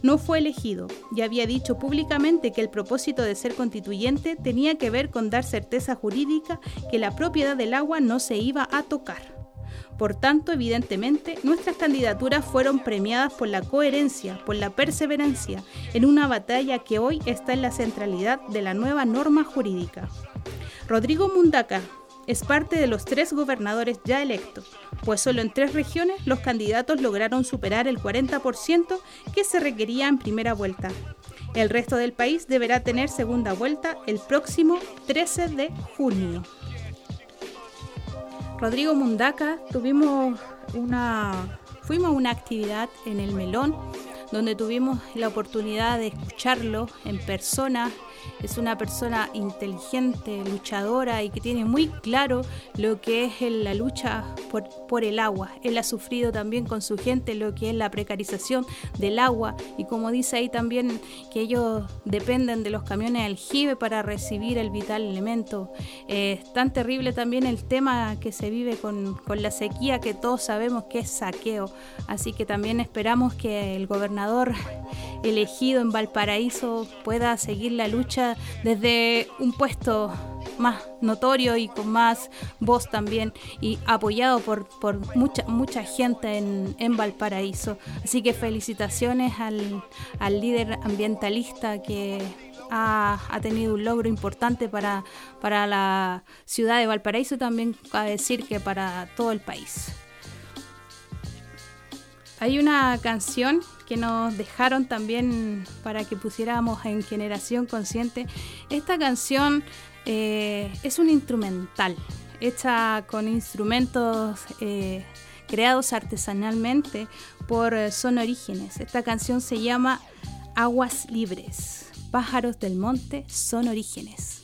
No fue elegido y había dicho públicamente que el propósito de ser constituyente tenía que ver con dar certeza jurídica que la propiedad del agua no se iba a tocar. Por tanto, evidentemente, nuestras candidaturas fueron premiadas por la coherencia, por la perseverancia, en una batalla que hoy está en la centralidad de la nueva norma jurídica. Rodrigo Mundaca es parte de los tres gobernadores ya electos, pues solo en tres regiones los candidatos lograron superar el 40% que se requería en primera vuelta. El resto del país deberá tener segunda vuelta el próximo 13 de junio. Rodrigo Mundaca, tuvimos una, fuimos una actividad en el Melón, donde tuvimos la oportunidad de escucharlo en persona es una persona inteligente, luchadora y que tiene muy claro lo que es la lucha por, el agua. Él ha sufrido también con su gente lo que es la precarización del agua y como dice ahí también que ellos dependen de los camiones aljibe para recibir el vital elemento. Eh, es tan terrible también el tema que se vive con la sequía que todos sabemos que es saqueo. Así que también esperamos que el gobernador elegido en Valparaíso pueda seguir la lucha desde un puesto más notorio y con más voz también y apoyado por, por mucha, mucha gente en, en Valparaíso. Así que felicitaciones al, al líder ambientalista que ha, ha, tenido un logro importante para, para la ciudad de Valparaíso, también a decir que para todo el país. Hay una canción que nos dejaron también para que pusiéramos en Generación Consciente. Esta canción eh, es un instrumental, hecha con instrumentos eh, creados artesanalmente por Son Orígenes. Esta canción se llama Aguas Libres. Pájaros del monte son orígenes.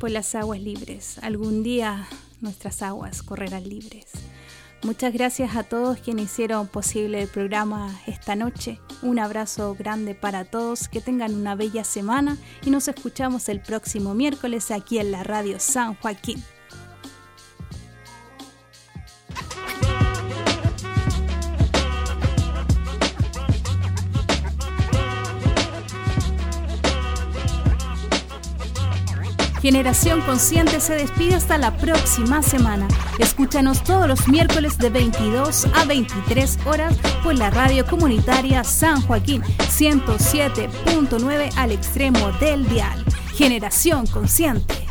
Por las aguas libres. Algún día nuestras aguas correrán libres. Muchas gracias a todos quienes hicieron posible el programa esta noche. Un abrazo grande para todos, que tengan una bella semana y nos escuchamos el próximo miércoles aquí en la radio San Joaquín. Generación Consciente se despide hasta la próxima semana. Escúchanos todos los miércoles de 22 a 23 horas por la radio comunitaria San Joaquín 107.9 al extremo del dial. Generación Consciente.